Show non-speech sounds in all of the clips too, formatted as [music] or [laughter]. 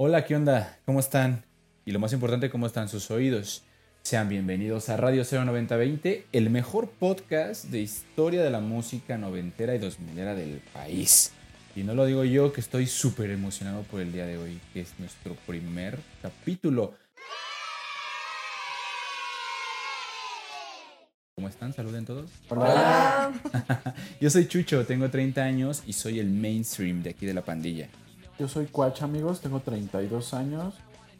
Hola, ¿qué onda? ¿Cómo están? Y lo más importante, ¿cómo están sus oídos? Sean bienvenidos a Radio 09020, el mejor podcast de historia de la música noventera y dos milera del país. Y no lo digo yo, que estoy súper emocionado por el día de hoy, que es nuestro primer capítulo. ¿Cómo están? Saluden todos. Hola. [laughs] yo soy Chucho, tengo 30 años y soy el mainstream de aquí de la pandilla. Yo soy Cuach, amigos, tengo 32 años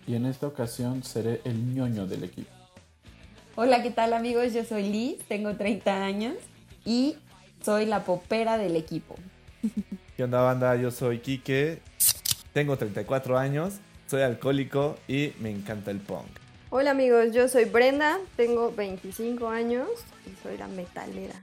y en esta ocasión seré el ñoño del equipo. Hola, ¿qué tal amigos? Yo soy Liz, tengo 30 años y soy la popera del equipo. [laughs] ¿Qué onda banda? Yo soy Quique, tengo 34 años, soy alcohólico y me encanta el punk. Hola amigos, yo soy Brenda, tengo 25 años y soy la metalera.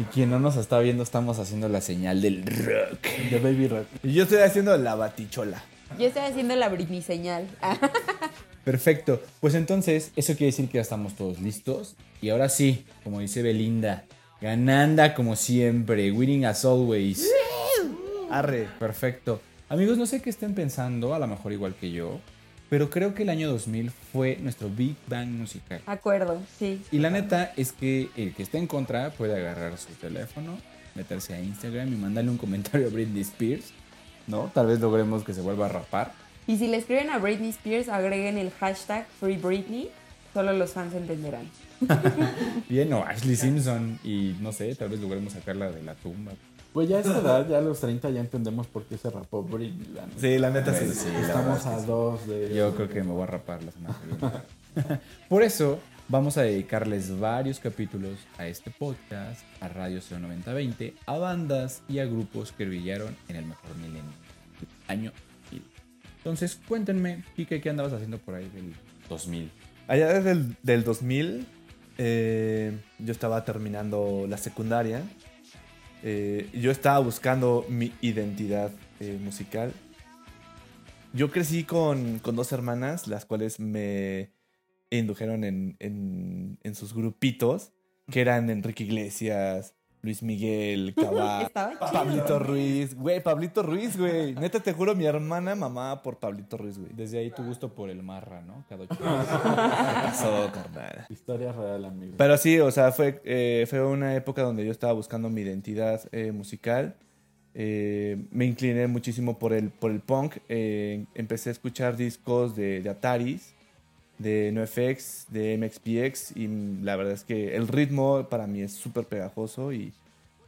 Y quien no nos está viendo, estamos haciendo la señal del rock. De Baby Rock. Y yo estoy haciendo la batichola. Yo estoy haciendo la Britney señal. [laughs] Perfecto. Pues entonces, eso quiere decir que ya estamos todos listos. Y ahora sí, como dice Belinda, gananda como siempre, winning as always. Arre. Perfecto. Amigos, no sé qué estén pensando, a lo mejor igual que yo, pero creo que el año 2000 fue nuestro Big Bang musical. Acuerdo, sí. Y la neta es que el que esté en contra puede agarrar su teléfono, meterse a Instagram y mandarle un comentario a Britney Spears, ¿no? Tal vez logremos que se vuelva a rapar. Y si le escriben a Britney Spears, agreguen el hashtag Free Britney, solo los fans entenderán. [laughs] Bien, o Ashley Simpson y no sé, tal vez logremos sacarla de la tumba. Pues ya a esta edad, ya a los 30, ya entendemos por qué se rapó Britney. la neta. Sí, la neta sí. Estamos a dos de... Yo creo que me voy a rapar la semana que viene. [laughs] Por eso vamos a dedicarles varios capítulos a este podcast, a Radio 09020, a bandas y a grupos que brillaron en el mejor milenio año 2000. Entonces, cuéntenme, Kike, ¿qué andabas haciendo por ahí del 2000? Allá desde el del 2000, eh, yo estaba terminando la secundaria. Eh, yo estaba buscando mi identidad eh, musical. Yo crecí con, con dos hermanas, las cuales me indujeron en, en- en sus grupitos, que eran Enrique Iglesias, Luis Miguel, [laughs] Cabá. Pablito Ruiz. Güey, Pablito Ruiz, güey. Neta, te juro, mi hermana mamá por Pablito Ruiz, güey. Desde ahí tu gusto por el marra, ¿no? Cada ocho ¿Qué [laughs] pasó, carnal? Historia real, amigo. Pero sí, o sea, fue, eh, fue una época donde yo estaba buscando mi identidad eh, musical. Eh, me incliné muchísimo por el, por el punk. Eh, empecé a escuchar discos de, de Ataris, de NoFX, de MXPX. Y la verdad es que el ritmo para mí es súper pegajoso. Y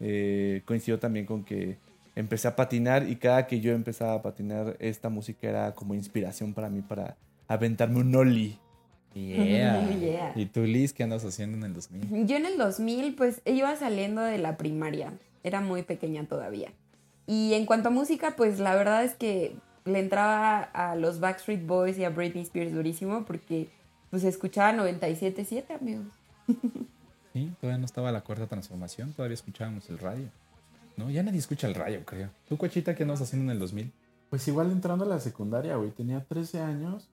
eh, coincidió también con que empecé a patinar. Y cada que yo empezaba a patinar, esta música era como inspiración para mí para aventarme un ollie. Yeah. [laughs] Yeah. ¿Y tú, Liz, qué andas haciendo en el 2000? Yo en el 2000, pues iba saliendo de la primaria. Era muy pequeña todavía. Y en cuanto a música, pues la verdad es que le entraba a los Backstreet Boys y a Britney Spears durísimo porque pues escuchaba 97.7, amigos. Sí, todavía no estaba la cuarta transformación, todavía escuchábamos el radio. No, ya nadie escucha el radio, creo. ¿Tú, Cuachita, qué andas haciendo en el 2000? Pues igual entrando a la secundaria, güey. Tenía 13 años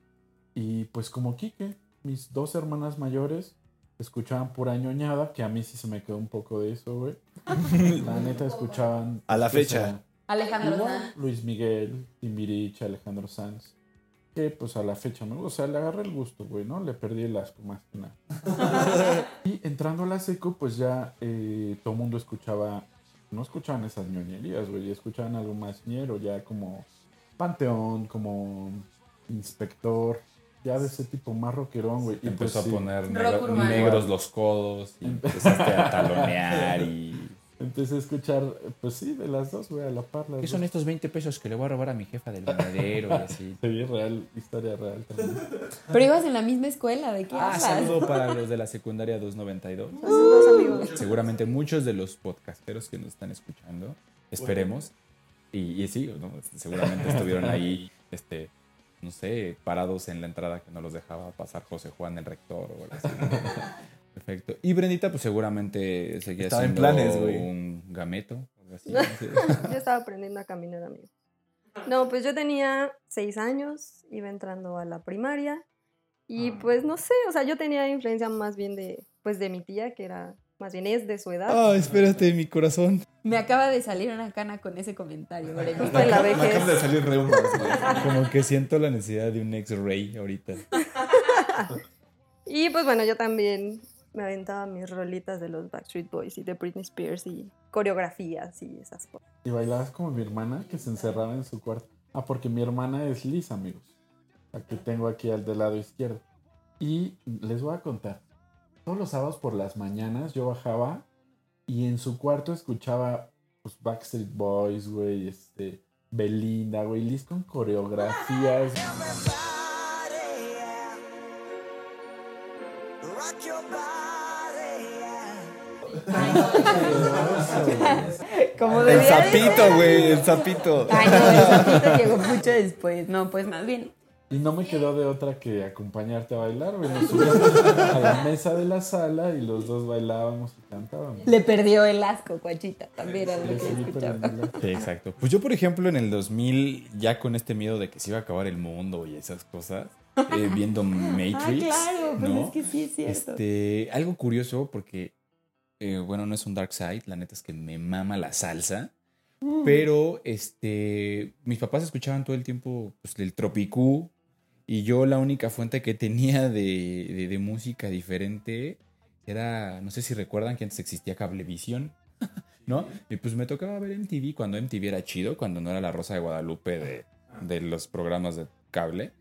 y pues como Quique, mis dos hermanas mayores escuchaban pura ñoñada, que a mí sí se me quedó un poco de eso, güey. [laughs] La neta escuchaban... A la fecha. Alejandro Igual, Sanz. Luis Miguel, Timbiriche, Alejandro Sanz. Que pues a la fecha, ¿no? O sea, le agarré el gusto, güey, ¿no? Le perdí el asco más que nada. [laughs] y entrando a la seco, pues ya eh, todo el mundo escuchaba, no escuchaban esas ñoñerías, güey, escuchaban algo más ñero, ya como Panteón, como Inspector, ya de ese tipo más rockerón, güey. Y pues Empezó a sí, poner negro- negros los codos y [laughs] empezaste a talonear y... Empecé a escuchar, pues sí, de las dos, güey, a la par. ¿Qué son dos. estos 20 pesos que le voy a robar a mi jefa del monedero y así? [laughs] Real, historia real también. Pero ibas en la misma escuela, ¿de qué Ah, hablas? saludo [laughs] para los de la secundaria 292. Saludos amigos. Seguramente muchos de los podcasteros que nos están escuchando, esperemos. Y, y sí, ¿no? seguramente estuvieron ahí, [laughs] este, no sé, parados en la entrada que no los dejaba pasar José Juan, el rector o algo así. Perfecto. Y Brendita, pues seguramente seguía Estaba en siendo planes, güey. un gameto. algo así, no sé. [laughs] Yo estaba aprendiendo a caminar, amigo. No, pues yo tenía seis años, iba entrando a la primaria y pues no sé, o sea, yo tenía influencia más bien de, pues de mi tía, que era más bien es de su edad. Ah, espérate, mi corazón. Me acaba de salir una cana con ese comentario, Me acaba de salir reumas, güey. Como que siento la necesidad de un X-ray ahorita. [laughs] Y pues bueno, yo también me aventaba mis rolitas de los Backstreet Boys y de Britney Spears y coreografías y esas cosas. Y bailabas como mi hermana que se encerraba en su cuarto. Ah, porque mi hermana es Liz, amigos. La que tengo aquí al del lado izquierdo. Y les voy a contar. Todos los sábados por las mañanas yo bajaba y en su cuarto escuchaba pues, Backstreet Boys, güey, este, Belinda, güey, Liz con coreografías. Yeah. [laughs] Como El sapito, güey, el sapito. Ay, no, el sapito llegó mucho después. No, pues más bien. Y no me quedó de otra que acompañarte a bailar, güey. Nos subíamos a la mesa de la sala y los dos bailábamos y cantábamos. Le perdió el asco, Cuachita. También era lo Sí, que escuchaba. Sí, exacto. Pues yo, por ejemplo, en el 2000, ya con este miedo de que se iba a acabar el mundo y esas cosas, eh, viendo [laughs] Matrix. Ah, claro, pues ¿no? es que sí es cierto. Este, algo curioso porque, eh, bueno, no es un dark side, la neta es que me mama la salsa. Mm. Pero, este, mis papás escuchaban todo el tiempo pues, el Tropicú y yo la única fuente que tenía de, de- de música diferente era, no sé si recuerdan que antes existía Cablevisión, [laughs] ¿no? Y pues me tocaba ver MTV cuando MTV era chido, cuando no era la Rosa de Guadalupe de, de los programas de cable.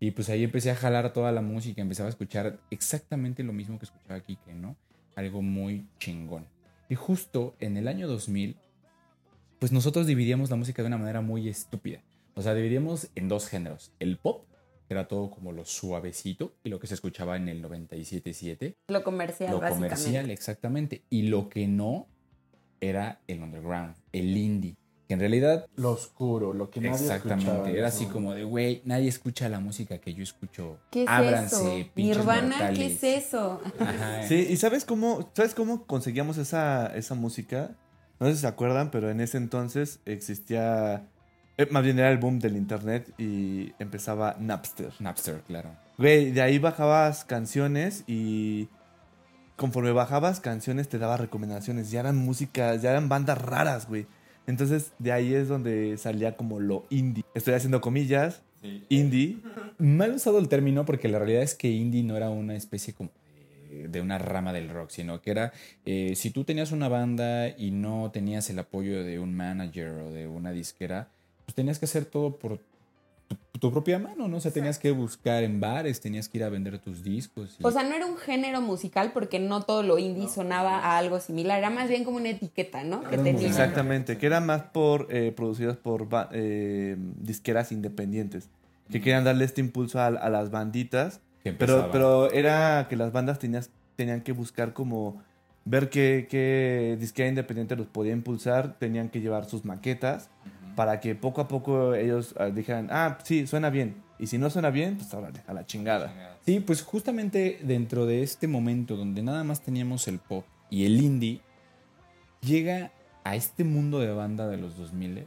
Y pues ahí empecé a jalar toda la música, empezaba a escuchar exactamente lo mismo que escuchaba Kike, ¿no? Algo muy chingón. Y justo en el año 2000, pues nosotros dividíamos la música de una manera muy estúpida. O sea, dividíamos en dos géneros. El pop, que era todo como lo suavecito, y lo que se escuchaba en el 97.7. Lo comercial, Lo comercial, exactamente. Y lo que no era el underground, el indie. Que en realidad Lo oscuro, lo que nadie Exactamente, escuchaba. era así como de, güey, nadie escucha la música que yo escucho. ¿Qué es Ábranse, eso? Nirvana, mortales. ¿qué es eso? Ajá. [laughs] Sí, y ¿sabes cómo, ¿sabes cómo conseguíamos esa, esa música? No sé si se acuerdan, pero en ese entonces existía... eh, más bien era el boom del internet y empezaba Napster. Napster, claro. Güey, de ahí bajabas canciones y conforme bajabas canciones te daba recomendaciones. Ya eran músicas, ya eran bandas raras, güey. Entonces de ahí es donde salía como lo indie. Estoy haciendo comillas, indie. [laughs] Mal usado el término porque la realidad es que indie no era una especie como de, de una rama del rock, sino que era, eh, si tú tenías una banda y no tenías el apoyo de un manager o de una disquera, pues tenías que hacer todo por tu, propia mano, ¿no? O sea, tenías que buscar en bares, tenías que ir a vender tus discos. y- O sea, no era un género musical porque no todo lo indie sonaba a algo similar. Era más bien como una etiqueta, ¿no? Que Era tenía. Exactamente, que eran más por eh, producidas por eh, disqueras independientes. Que querían darle este impulso a, a las banditas. que Pero, pero era que las bandas tenías, tenían que buscar como ver qué, qué disquera independiente los podía impulsar, tenían que llevar sus maquetas para que poco a poco ellos ah, dijeran, ah, sí, suena bien. Y si no suena bien, pues órale, a la chingada. Sí, pues justamente dentro de este momento donde nada más teníamos el pop y el indie, llega a este mundo de banda de los 2000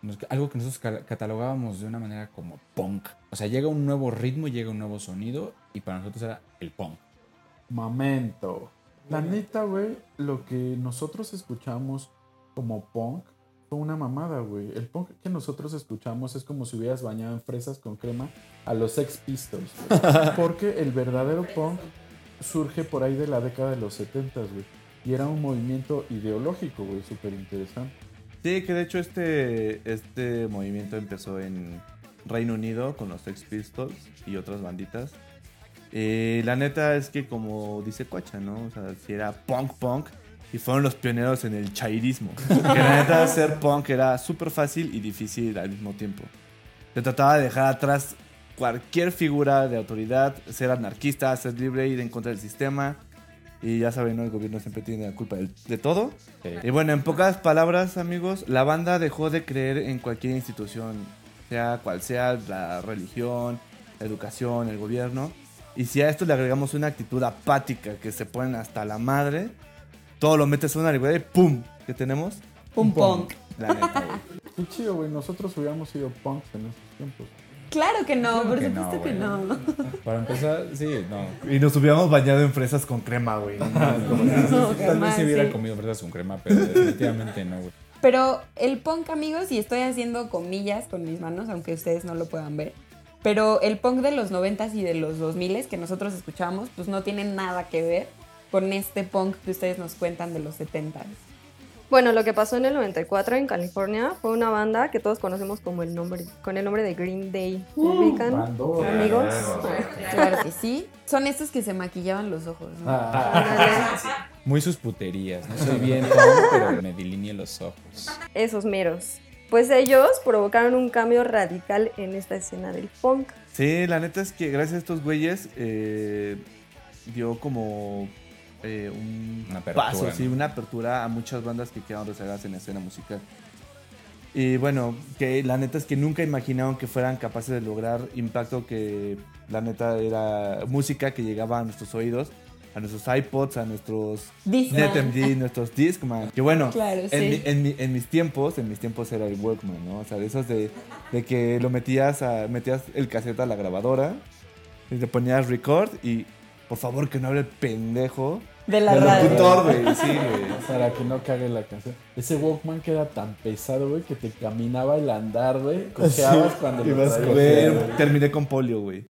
nos- algo que nosotros ca- catalogábamos de una manera como punk. O sea, llega un nuevo ritmo, llega un nuevo sonido y para nosotros era el punk. Momento. La neta, güey, lo que nosotros escuchamos como punk fue una mamada, güey. El punk que nosotros escuchamos es como si hubieras bañado en fresas con crema a los Sex Pistols. güey. [laughs] Porque el verdadero punk surge por ahí de la década de los 70, güey. Y era un movimiento ideológico, güey, súper interesante. Sí, que de hecho este, este movimiento empezó en Reino Unido con los Sex Pistols y otras banditas. Eh, la neta es que como dice Cocha, ¿no? O sea, si era punk punk y fueron los pioneros en el chairismo. que la neta ser punk era súper fácil y difícil al mismo tiempo. Se trataba de dejar atrás cualquier figura de autoridad, ser anarquista, ser libre, ir en contra del sistema. Y ya saben, ¿no? El gobierno siempre tiene la culpa del- de todo. Y bueno, en pocas palabras, amigos, la banda dejó de creer en cualquier institución, sea cual sea la religión, la educación, el gobierno. Y si a esto le agregamos una actitud apática que se ponen hasta la madre, todo lo metes en una libreta y ¡pum! ¿Qué tenemos? Un punk. La neta, güey. [laughs] Qué chido, güey. Nosotros hubiéramos sido punks en esos tiempos. Claro que no, Claro por que supuesto no, que güey. no. [laughs] Para empezar, sí, no. Y nos hubiéramos bañado en fresas con crema, güey. [laughs] No, Tal vez si hubiera sí. comido fresas con crema, pero definitivamente no, güey. Pero el punk, amigos, y estoy haciendo comillas con mis manos, aunque ustedes no lo puedan ver. Pero el punk de los 90s y de los 2000s que nosotros escuchamos, pues no tiene nada que ver con este punk que ustedes nos cuentan de los 70s. Bueno, lo que pasó en el 94 en California fue una banda que todos conocemos como el nombre, con el nombre de Green Day. ¿Me ubican, bandota. amigos? Claro que sí. Son estos que se maquillaban los ojos, ¿no? Ah, [laughs] Muy sus puterías. No soy bien pero me delineé los ojos. Esos meros. Pues ellos provocaron un cambio radical en esta escena del punk. Sí, la neta es que gracias a estos güeyes eh, dio como eh, un Una apertura, paso, ¿no? sí, una apertura a muchas bandas que quedaron rezagadas en la escena musical. Y bueno, que la neta es que nunca imaginaron que fueran capaces de lograr impacto que la neta era música que llegaba a nuestros oídos, a nuestros iPods, a nuestros Discman. NetMD, nuestros Discman. Que bueno, [laughs] Claro, en, sí. mi- en mi- en mis tiempos, en mis tiempos era el Walkman, ¿no? O sea, de esos de, de que lo metías a, metías el cassette a la grabadora, y te ponías record y por favor que no hable el pendejo De la radio. locutor, güey. Sí, [laughs] güey. Para que no cague la canción. Ese Walkman que era tan pesado, güey, que te caminaba el andar, güey. Cojeabas cuando lo Ibas, güey, güey. terminé con polio, güey.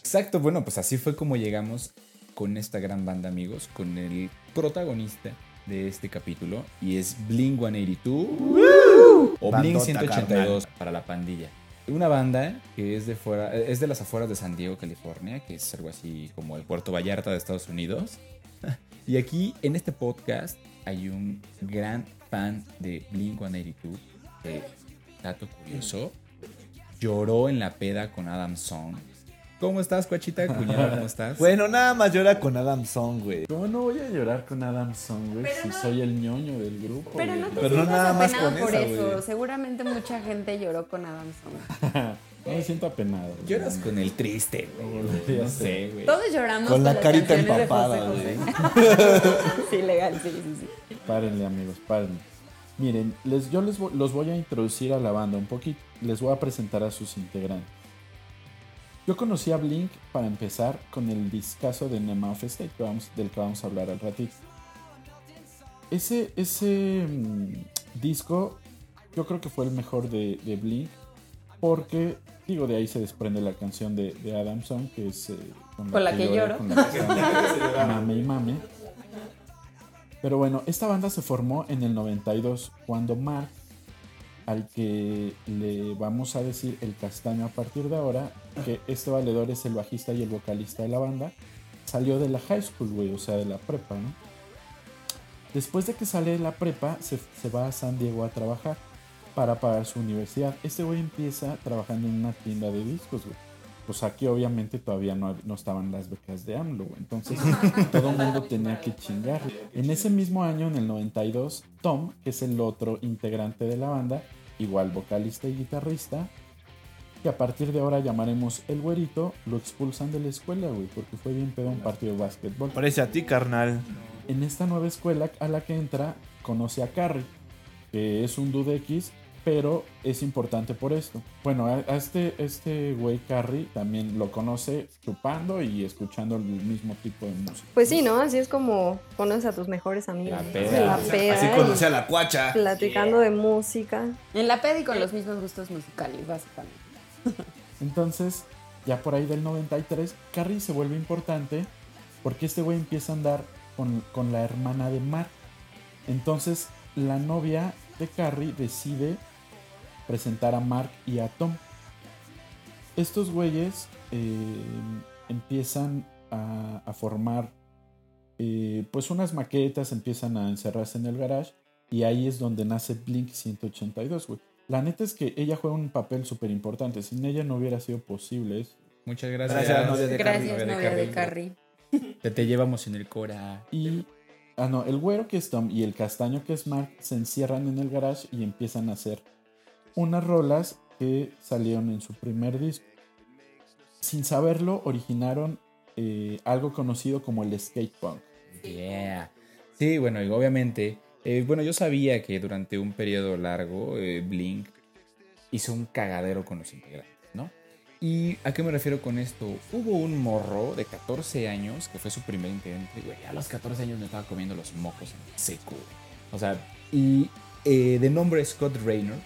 Exacto, bueno, pues así fue como llegamos con esta gran banda, amigos, con el protagonista de este capítulo y es Blink 182 o Blink Bandota, 182 para la pandilla. Una banda que es de fuera, es de las afueras de San Diego, California, que es algo así como el Puerto Vallarta de Estados Unidos. [laughs] Y aquí en este podcast hay un gran fan de Blink 182, que, dato curioso, lloró en la peda con Adam Song. ¿Cómo estás, Coachita? Cuñada, ¿cómo [laughs] estás? Bueno, nada más llora con Adam Song, güey. ¿Cómo no voy a llorar con Adam Song, güey? Pero Si no- soy el ñoño del grupo. Pero güey. no te Pero no sientas nada más apenado con por esa, eso. güey. Seguramente mucha gente lloró con Adam Song. [laughs] No me siento apenado. güey. Lloras con el triste, güey. No sé, güey. Todos lloramos Con la las carita empapada, José güey. [laughs] Sí, legal, sí, sí, sí. Párenle, amigos, párenle. Miren, les, yo les los voy a introducir a la banda un poquito. Les voy a presentar a sus integrantes. Yo conocí a Blink para empezar con el discazo de Nema of State, que vamos- del que vamos a hablar al ratito. Ese, ese mm, disco yo creo que fue el mejor de, de Blink porque, digo, de ahí se desprende la canción de, de Adam Song, que es eh, Con la que lloré, lloro. con la que [laughs] lloro. Mame y mame. Pero bueno, esta banda se formó en el 92 cuando Mark, al que le vamos a decir el castaño a partir de ahora, que este valedor es el bajista y el vocalista de la banda, salió de la high school, güey, o sea, de la prepa, ¿no? Después de que sale de la prepa, se, se va a San Diego a trabajar para pagar su universidad. Este güey empieza trabajando en una tienda de discos, güey. Pues aquí obviamente todavía no, no estaban las becas de AMLO, güey. Entonces [laughs] todo el mundo tenía que chingar. En ese mismo año, en el 92, Tom, que es el otro integrante de la banda, igual vocalista y guitarrista, que a partir de ahora llamaremos el güerito, lo expulsan de la escuela, güey, porque fue bien pedo un partido de básquetbol. Parece a ti, carnal. En esta nueva escuela a la que entra, conoce a Carrie, que es un dude X, pero es importante por esto. Bueno, a, a este, este güey Carrie también lo conoce chupando y escuchando el mismo tipo de música. Pues sí, ¿no? Así es como conoces a tus mejores amigos. La la peda. Así y conocí a la cuacha. Platicando de música. En la peda y con los mismos gustos musicales, básicamente. Entonces, ya por ahí del 93, Carrie se vuelve importante porque este güey empieza a andar con, con la hermana de Mark. Entonces, la novia de Carrie decide presentar a Mark y a Tom. Estos güeyes eh, empiezan a, a formar eh, pues unas maquetas, empiezan a encerrarse en el garage y ahí es donde nace Blink 182, güey. La neta es que ella juega un papel súper importante. Sin ella no hubiera sido posible eso. Muchas gracias. Gracias, novia de Gracias, Carrie. novia de Carrie. Te, te llevamos en el cora. Y. Ah, no, el güero que es Tom y el castaño que es Mark se encierran en el garage y empiezan a hacer unas rolas que salieron en su primer disco. Sin saberlo, originaron eh, algo conocido como el skate punk. Yeah. Sí, bueno, y obviamente, eh, bueno, yo sabía que durante un periodo largo eh, Blink hizo un cagadero con los integrantes, ¿no? ¿Y a qué me refiero con esto? Hubo un morro de 14 años que fue su primer integrante, güey. A los 14 años me estaba comiendo los mocos en seco. O sea, y de nombre Scott Raynor,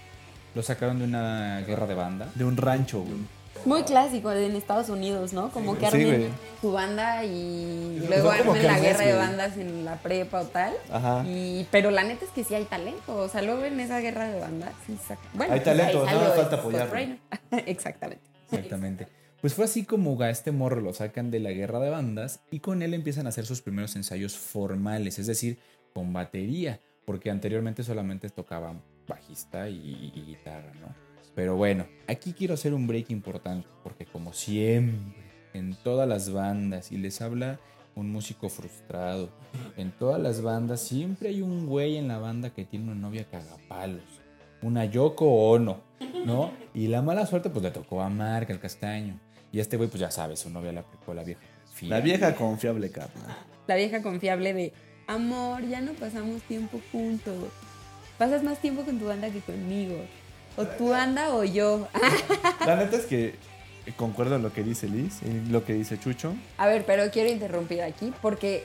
lo sacaron de una guerra de banda. De un rancho, güey. Muy clásico en Estados Unidos, ¿no? Como que armen güey. su banda y Son luego como armen la guerra de güey. bandas en la prepa o tal. Ajá. Y, pero la neta es que sí hay talento. O sea, luego en esa guerra de bandas. sí saca- Bueno, Hay pues talento, nada más falta apoyarlo. [laughs] Exactamente. Exactamente. Pues fue así como a este morro lo sacan de la guerra de bandas y con él empiezan a hacer sus primeros ensayos formales, es decir, con batería, porque anteriormente solamente tocaban bajista y, y guitarra, ¿no? Pero bueno, aquí quiero hacer un break importante, porque como siempre, en todas las bandas, y les habla un músico frustrado, en todas las bandas siempre hay un güey en la banda que tiene una novia cagapalos, una Yoko Ono, ¿no? Y la mala suerte pues le tocó a Mark, el castaño. Y este güey pues ya sabes, su novia la aplicó la vieja. La fiel. vieja confiable, carnal. La vieja confiable de amor, ya no pasamos tiempo juntos. Pasas más tiempo con tu banda que conmigo. O tu banda o yo. [laughs] La neta es que concuerdo en lo que dice Liz y lo que dice Chucho. A ver, pero quiero interrumpir aquí porque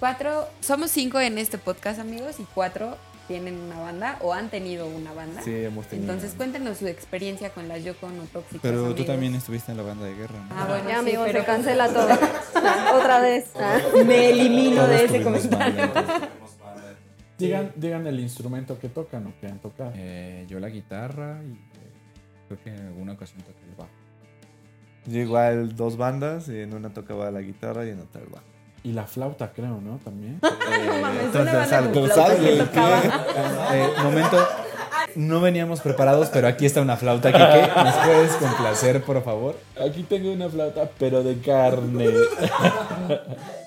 cuatro, somos cinco en este podcast, amigos, y cuatro tienen una banda o han tenido una banda. Sí, hemos tenido. Entonces cuéntenos su experiencia con las Yoko no tóxicas. Pero tú también estuviste en la banda de guerra, ¿no? Ah, bueno, Ya, sí, amigos, pero se cancela [laughs] todo. [laughs] Otra vez. Ah. me elimino de ese comentario. Digan, digan el instrumento que tocan o que han tocado. Eh, yo la guitarra y eh, creo que en alguna ocasión toqué el bajo. Yo igual dos bandas, y en una tocaba la guitarra y en otra el bajo. Y la flauta, creo, ¿no? También. [laughs] Eh, momento, no veníamos preparados, pero aquí está una flauta, Kike. ¿Nos puedes complacer, por favor? Aquí tengo una flauta, pero de carne. [laughs]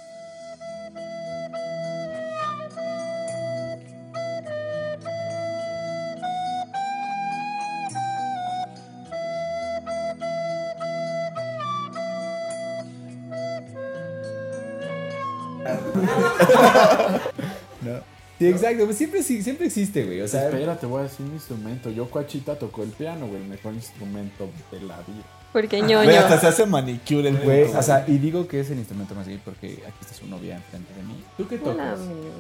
Sí, exacto. Pues siempre, sí, siempre existe, güey. O sea, Espera, te voy a decir un instrumento. Yo, Coachita, tocó el piano, güey. El mejor instrumento de la vida. Porque Güey, ñoño. hasta se hace manicure el güey, güey. o sea, y digo que es el instrumento más gay porque aquí está su novia enfrente de mí. ¿Tú qué Hola, tocas? amigos.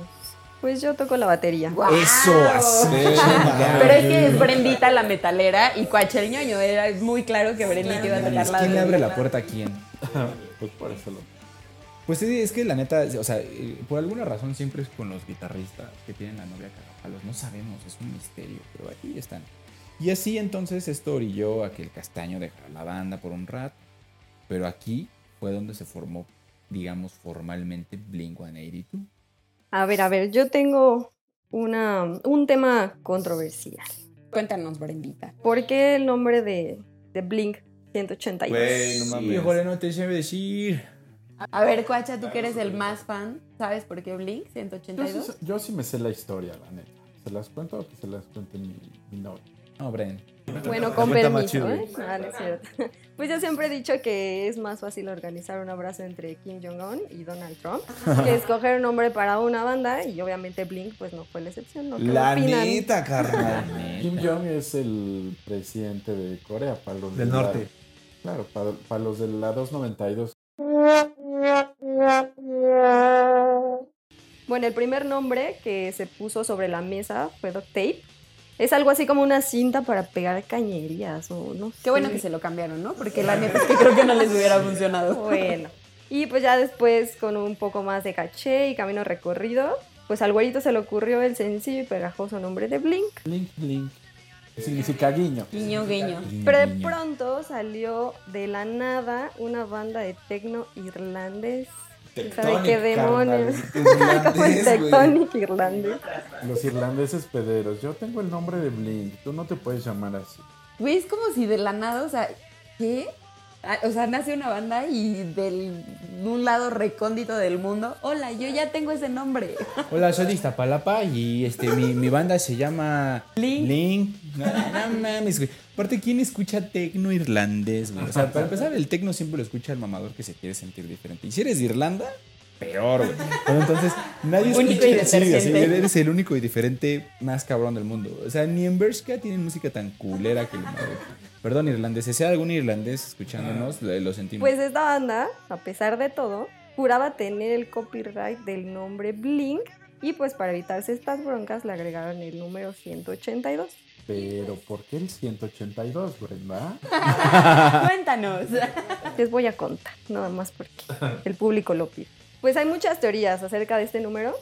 Pues yo toco la batería. Eso, así. [laughs] Pero es que es Brendita la metalera y Cuache el ñoño. Era muy claro que Brendita iba a tocar la ¿Quién le abre la puerta a quién? [laughs] Pues por eso lo. Pues sí, es que la neta, o sea, eh, por alguna razón siempre es con los guitarristas que tienen la novia cagapalos. No sabemos, es un misterio, pero aquí están. Y así entonces esto orilló a que el castaño dejara la banda por un rato. Pero aquí fue donde se formó, digamos, formalmente Blink 182. A ver, a ver, yo tengo una, un tema controversial. Cuéntanos, Brendita. ¿Por qué el nombre de, de Blink 182? Güey, no mames. Híjole, no te sé decir. A ver, Cuacha, tú que eres el más fan, ¿sabes por qué Blink Yo sí, 182? yo sí me sé la historia, la neta. ¿Se las cuento o que se las cuente mi, mi novia? No, Bren. Bueno, con permiso. ¿eh? Ah, no es cierto. [laughs] Pues yo siempre he dicho que es más fácil organizar un abrazo entre Kim Jong-un y Donald Trump que escoger un nombre para una banda y obviamente Blink pues no fue la excepción. ¿no? ¿Qué La neta, carnal. [laughs] Kim Jong es el presidente de Corea, para los Del de la- norte. claro, para, para los de la 292. Bueno, el primer nombre que se puso sobre la mesa fue Duct Tape. Es algo así como una cinta para pegar cañerías o no Qué bueno que se lo cambiaron, ¿no? Porque la neta es que creo que no les hubiera funcionado. [laughs] Bueno. Y pues ya después, con un poco más de caché y camino recorrido, pues al güerito se le ocurrió el sencillo y pegajoso nombre de Blink. Blink, blink. Significa guiño. Guiño, guiño. Pero de pronto salió de la nada una banda de tecno irlandés. ¿Sabe qué demonios? [laughs] Como el Tectonic irlandés. Los irlandeses pederos. Yo tengo el nombre de Blink. Tú no te puedes llamar así. Güey, es como si de la nada, o sea, ¿qué? Ah, O sea, nace una banda y del de un lado recóndito del mundo, hola, yo ya tengo ese nombre. [laughs] Hola, soy de Iztapalapa y este, mi, mi banda se llama Blink. Blink. No, no mames, güey. Aparte, ¿quién escucha tecno irlandés, güey? O sea, para empezar, el tecno siempre lo escucha el mamador que se quiere sentir diferente. Y si eres de Irlanda, peor, güey. Pero entonces, nadie Único y escucha. Sí, así, eres el único y diferente más cabrón del mundo. O sea, ni en Bershka tienen música tan culera que lo madre. Perdón, irlandeses. Si hay algún irlandés escuchándonos, lo, lo sentimos. Pues esta banda, a pesar de todo, juraba tener el copyright del nombre Blink y pues para evitarse estas broncas le agregaron el número 182. Pero, ¿por qué el 182, Brenda? [laughs] Cuéntanos. Les voy a contar, nada más porque el público lo pide. Pues hay muchas teorías acerca de este número,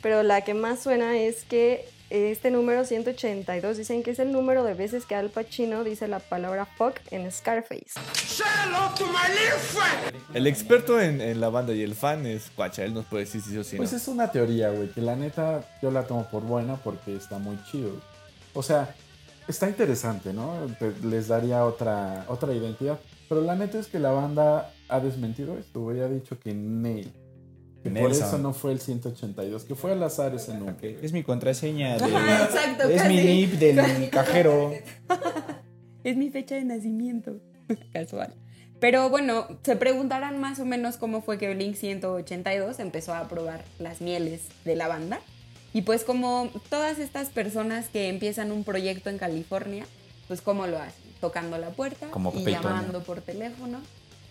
pero la que más suena es que este número 182 dicen que es el número de veces que Al Pacino dice la palabra fuck en Scarface. El experto en, en la banda y el fan es Cuacha. Él nos puede decir si sí o si no. Pues es una teoría, güey, que la neta yo la tomo por buena porque está muy chido. O sea, está interesante, ¿no? Les daría otra, otra identidad. Pero la neta es que la banda ha desmentido esto, güey. Ha dicho que Neil. Por eso no fue el 182, que fue al azar ese número. Ok, Es mi contraseña. [laughs] de- Exacto, es mi. NIP del cajero. [laughs] Es mi fecha de nacimiento. [laughs] Casual. Pero bueno, se preguntarán más o menos cómo fue que Blink 182 empezó a probar las mieles de la banda. Y pues como todas estas personas que empiezan un proyecto en California, pues cómo lo hacen, tocando la puerta Como y llamando por teléfono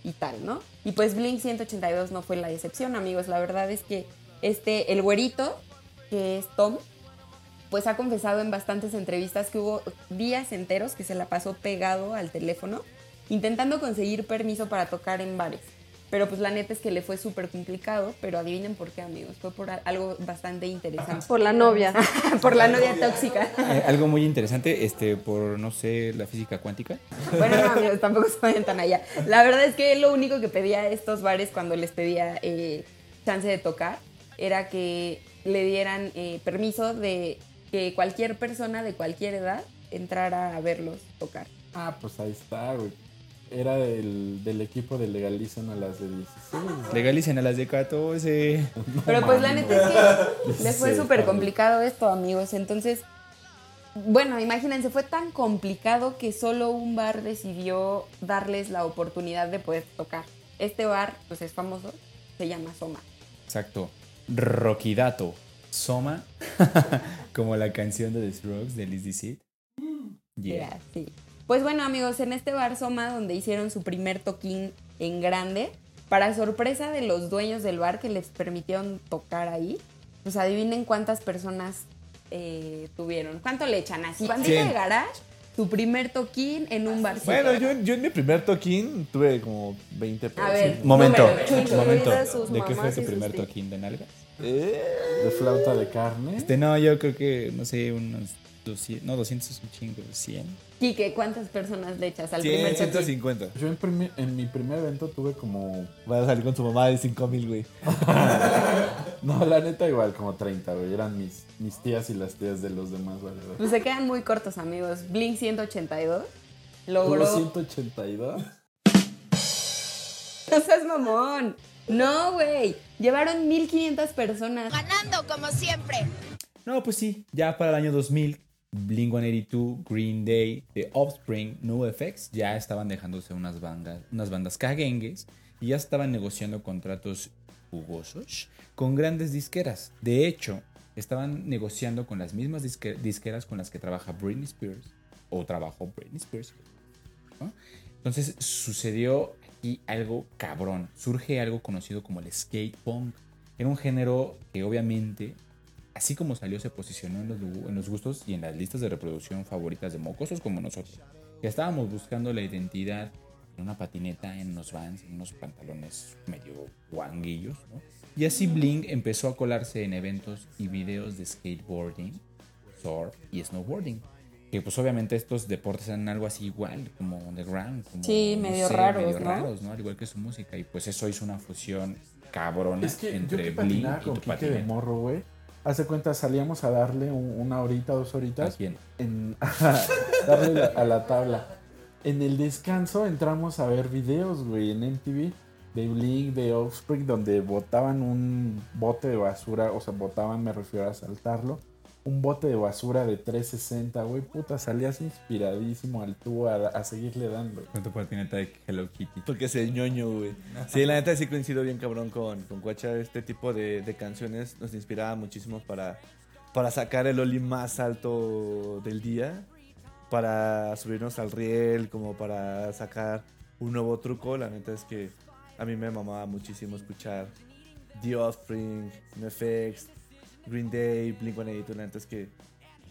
y tal, ¿no? Y pues Blink 182 no fue la excepción, amigos. La verdad es que este, el güerito, que es Tom, pues ha confesado en bastantes entrevistas que hubo días enteros que se la pasó pegado al teléfono intentando conseguir permiso para tocar en bares. Pero pues la neta es que le fue súper complicado, pero adivinen por qué, amigos. Fue por algo bastante interesante. Por la novia. [laughs] por la novia tóxica. [laughs] Eh, algo muy interesante, este, por, no sé, la física cuántica. Bueno, no, amigos, tampoco se vayan tan allá. La verdad es que lo único que pedía a estos bares cuando les pedía eh, chance de tocar era que le dieran eh, permiso de que cualquier persona de cualquier edad entrara a verlos tocar. Ah, pues ahí está, güey. Era del, del equipo de Legalicen a las de 16. güey. Legalicen a las de 14. Pero pues la neta es que [laughs] les fue Sí, súper complicado esto, amigos. Entonces, bueno, imagínense, fue tan complicado que solo un bar decidió darles la oportunidad de poder tocar. Este bar, pues es famoso, se llama Soma. Exacto. Rockidato. Soma. [laughs] [laughs] Como la canción de The Strokes de Liz Seed. Yeah. Era así. Pues bueno, amigos, en este bar Soma, donde hicieron su primer toquín en grande, para sorpresa de los dueños del bar que les permitieron tocar ahí, pues adivinen cuántas personas eh, tuvieron. ¿Cuánto le echan así? Bandita de garage, tu primer toquín en un bar. Bueno, yo, yo en mi primer toquín tuve como 20 pesos. A ver, Momento, número, Chucho. momento. ¿De qué fue tu primer toquín de nalgas? Eh, De flauta de carne. Este, no, yo creo que, no sé, unos 200, no, 200 es un chingo, 100. Quique, ¿cuántas personas le echas al 100, primer toquín? 150. Yo en, primi- en mi primer evento tuve como. Va a salir con su mamá de 5 mil, güey. [laughs] No, la neta, igual, como 30, güey. Eran mis, mis tías y las tías de los demás valedores. Pues se quedan muy cortos, amigos. Blink 182 ¿Tuvo logró 182? No seas mamón. No, güey. Llevaron 1500 personas. Ganando como siempre. No, pues sí, ya para el año 2000, Blink-182, Green Day, The Offspring, NoFX ya estaban dejándose unas bandas, unas bandas caguengues y ya estaban negociando contratos jugosos con grandes disqueras. De hecho, estaban negociando con las mismas disque- disqueras con las que trabaja Britney Spears o trabajó Britney Spears. Entonces sucedió aquí algo cabrón. Surge algo conocido como el skate punk. Era un género que obviamente así como salió, se posicionó en los, lu- en los gustos y en las listas de reproducción favoritas de mocosos como nosotros. Ya estábamos buscando la identidad en una patineta, en unos vans, en unos pantalones medio guanguillos, ¿no? Y así Bling empezó a colarse en eventos y videos de skateboarding, surf y snowboarding. Que pues obviamente estos deportes eran algo así igual, como underground. Como, Sí, medio raros, medio ¿no? raros, ¿no? Al igual que su música. Y pues eso hizo una fusión cabrona Es que yo entre que Blink patinaba y con tu Kike de morro, güey. Hace cuenta, salíamos a darle un- una horita, dos ¿A horitas. quién? En, [laughs] darle la- a la tabla. En el descanso entramos a ver videos, güey, en MTV. De Blink, de Offspring, donde botaban un bote de basura. O sea, botaban, me refiero a saltarlo. Un bote de basura de 360, güey, puta, salías inspiradísimo al tubo a, a seguirle dando. Con tu patineta de Hello Kitty. Porque se ñoño, güey. Sí, la neta sí coincido bien cabrón con, con Cuacha. Este tipo de, de canciones nos inspiraba muchísimo para, para sacar el Oli más alto del día. Para subirnos al riel, como para sacar un nuevo truco. La neta es que a mí me mamaba muchísimo escuchar The Offspring, NoFX, Green Day, Blink-182. La neta es que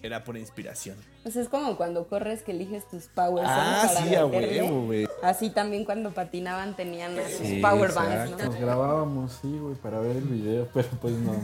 era por inspiración. Pues es como cuando corres que eliges tus power Ah, para sí, a huevo, güey. Así también cuando patinaban tenían sus Sí, power exacto. bands, ¿no? Nos grabábamos, sí, güey, para ver el video, [laughs] pero pues no.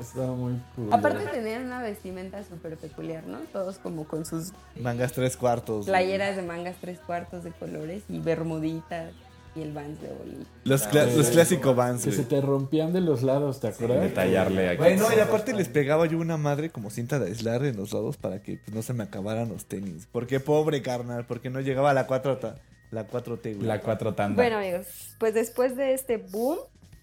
Estaba muy cool. Aparte tenían una vestimenta súper peculiar, ¿no? Todos como con sus Mangas tres cuartos. güey. playeras de mangas tres cuartos de colores y bermuditas y el Vans de Oli. Los, cla- los clásicos Vans, Que güey. se te rompían de los lados, ¿te acuerdas? Detallarle aquí. Bueno, y aparte les pegaba yo una madre como cinta de aislar en los lados para que pues, no se me acabaran los tenis. Porque pobre carnal, porque no llegaba a la 4 la 4T, güey. La cuatro tanda. Bueno, amigos, pues después de este boom,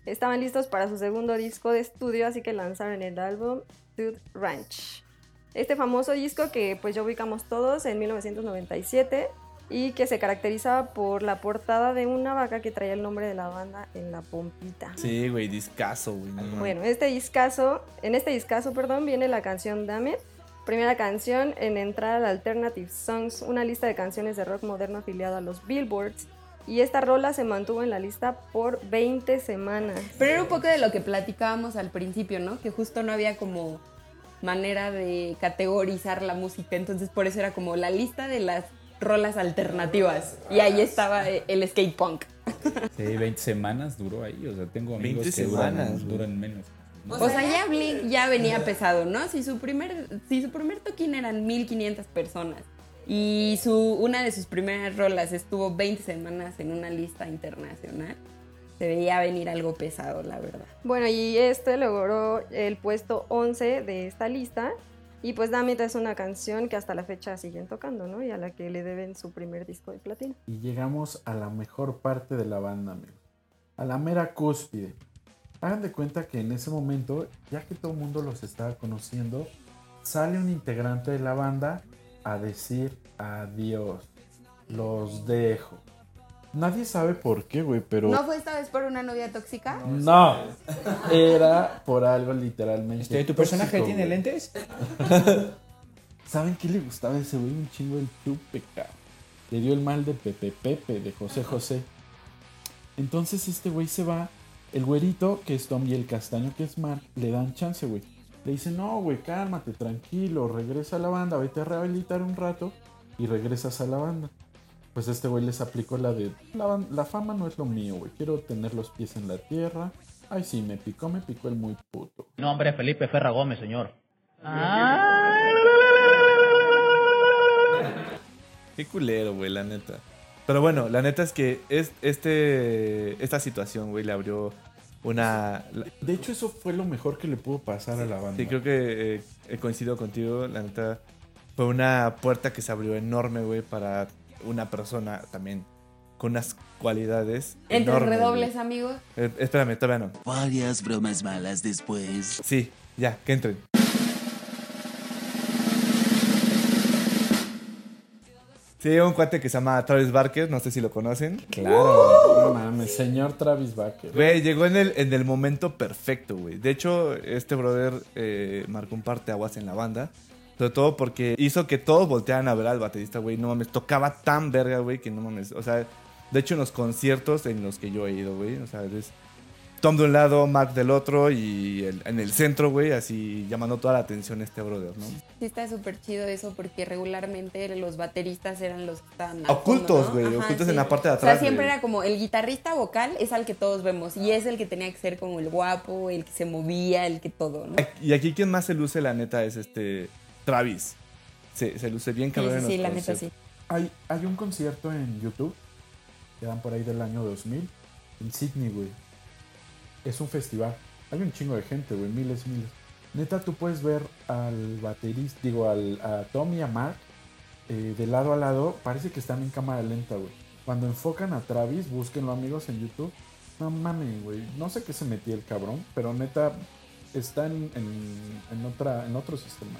estaban listos para su segundo disco de estudio, así que lanzaron el álbum Dude Ranch. Este famoso disco que pues ya ubicamos todos en 1997 y que se caracterizaba por la portada de una vaca que traía el nombre de la banda en la pompita. Sí, güey, discazo, güey. no. Bueno, este discazo, en este discazo, perdón, viene la canción Damn It, primera canción en entrar al Alternative Songs, una lista de canciones de rock moderno afiliado a los Billboards. Y esta rola se mantuvo en la lista por 20 semanas. Pero era un poco de lo que platicábamos al principio, ¿no? Que justo no había como manera de categorizar la música, entonces por eso era como la lista de las rolas alternativas. Y ahí estaba el skate punk. Sí, 20 semanas duró ahí. O sea, tengo amigos 20 que duran, semanas, güey. duran menos. O sea, ya Blink ya venía pesado, ¿no? Si su primer, si su primer toquín eran 1500 personas y su, una de sus primeras rolas estuvo 20 semanas en una lista internacional, se veía venir algo pesado, la verdad. Bueno, y este logró el puesto 11 de esta lista. Y pues Damn It es una canción que hasta la fecha siguen tocando, ¿no? Y a la que le deben su primer disco de platino. Y llegamos a la mejor parte de la banda, amigos. A la mera cúspide. Hagan de cuenta que en ese momento, ya que todo el mundo los estaba conociendo, sale un integrante de la banda a decir adiós. Los dejo. Nadie sabe por qué, güey, pero... ¿No fue esta vez por una novia tóxica? No, era por algo literalmente. Este, ¿Tu personaje tiene güey. lentes? [laughs] ¿Saben qué le gustaba a ese güey? Un chingo el chupe, cabrón. Le dio el mal de Pepe Pepe, de José José. Entonces este güey se va. El güerito, que es Tom, y el castaño, que es Mark, le dan chance, güey. Le dicen, no, güey, cálmate, tranquilo, regresa a la banda, vete a rehabilitar un rato y regresas a la banda. Pues este güey les aplicó la de, la, fama no es lo mío, güey, quiero tener los pies en la tierra. Ay, sí, me picó, me picó el muy puto. Nombre Felipe Ferra Gómez, señor. Qué culero, güey, la neta. Pero bueno, la neta es que es, este, esta situación, güey, le abrió una... De hecho, eso fue lo mejor que le pudo pasar a la banda. Sí, creo que eh, he coincidido contigo, la neta. Fue una puerta que se abrió enorme, güey, para una persona también con unas cualidades Entre enormes, redobles, amigos. Eh, espérame, todavía no. Varias bromas malas después. Sí, ya, que entren. Sí, un cuate que se llama Travis Barker, no sé si lo conocen. Claro. No mames, señor Travis Barker. Güey, llegó en el, en el momento perfecto, güey. De hecho, este brother eh, marcó un parteaguas en la banda. Sobre todo porque hizo que todos voltearan a ver al baterista, güey. No mames, tocaba tan verga, güey, que no mames. O sea, de hecho, en los conciertos en los que yo he ido, güey. O sea, es Tom de un lado, Mark del otro y el- en el centro, güey, así llamando toda la atención este brother, ¿no? Sí está súper chido eso porque regularmente los bateristas eran los que estaban Ocultos, güey, ocultos sí. en la parte de O sea, atrás, siempre era como el guitarrista vocal es al que todos vemos y es el que tenía que ser como el guapo, el que se movía, el que todo, ¿no? Y aquí quien más se luce, la neta, es este Travis. Se, se luce bien Sí, cabrón sí, en los sí, la neta sí. Hay, hay un concierto en YouTube, que dan por ahí del año 2000, en Sydney, güey. Es un festival. Hay un chingo de gente, güey, miles y miles. Neta, tú puedes ver al baterista, digo, al, a Tom y a Mark, eh, de lado a lado, parece que están en cámara lenta, güey. Cuando enfocan a Travis, búsquenlo amigos en YouTube. No mames, güey. No sé qué se metía el cabrón, pero neta, está en, en- en otra, en otro sistema.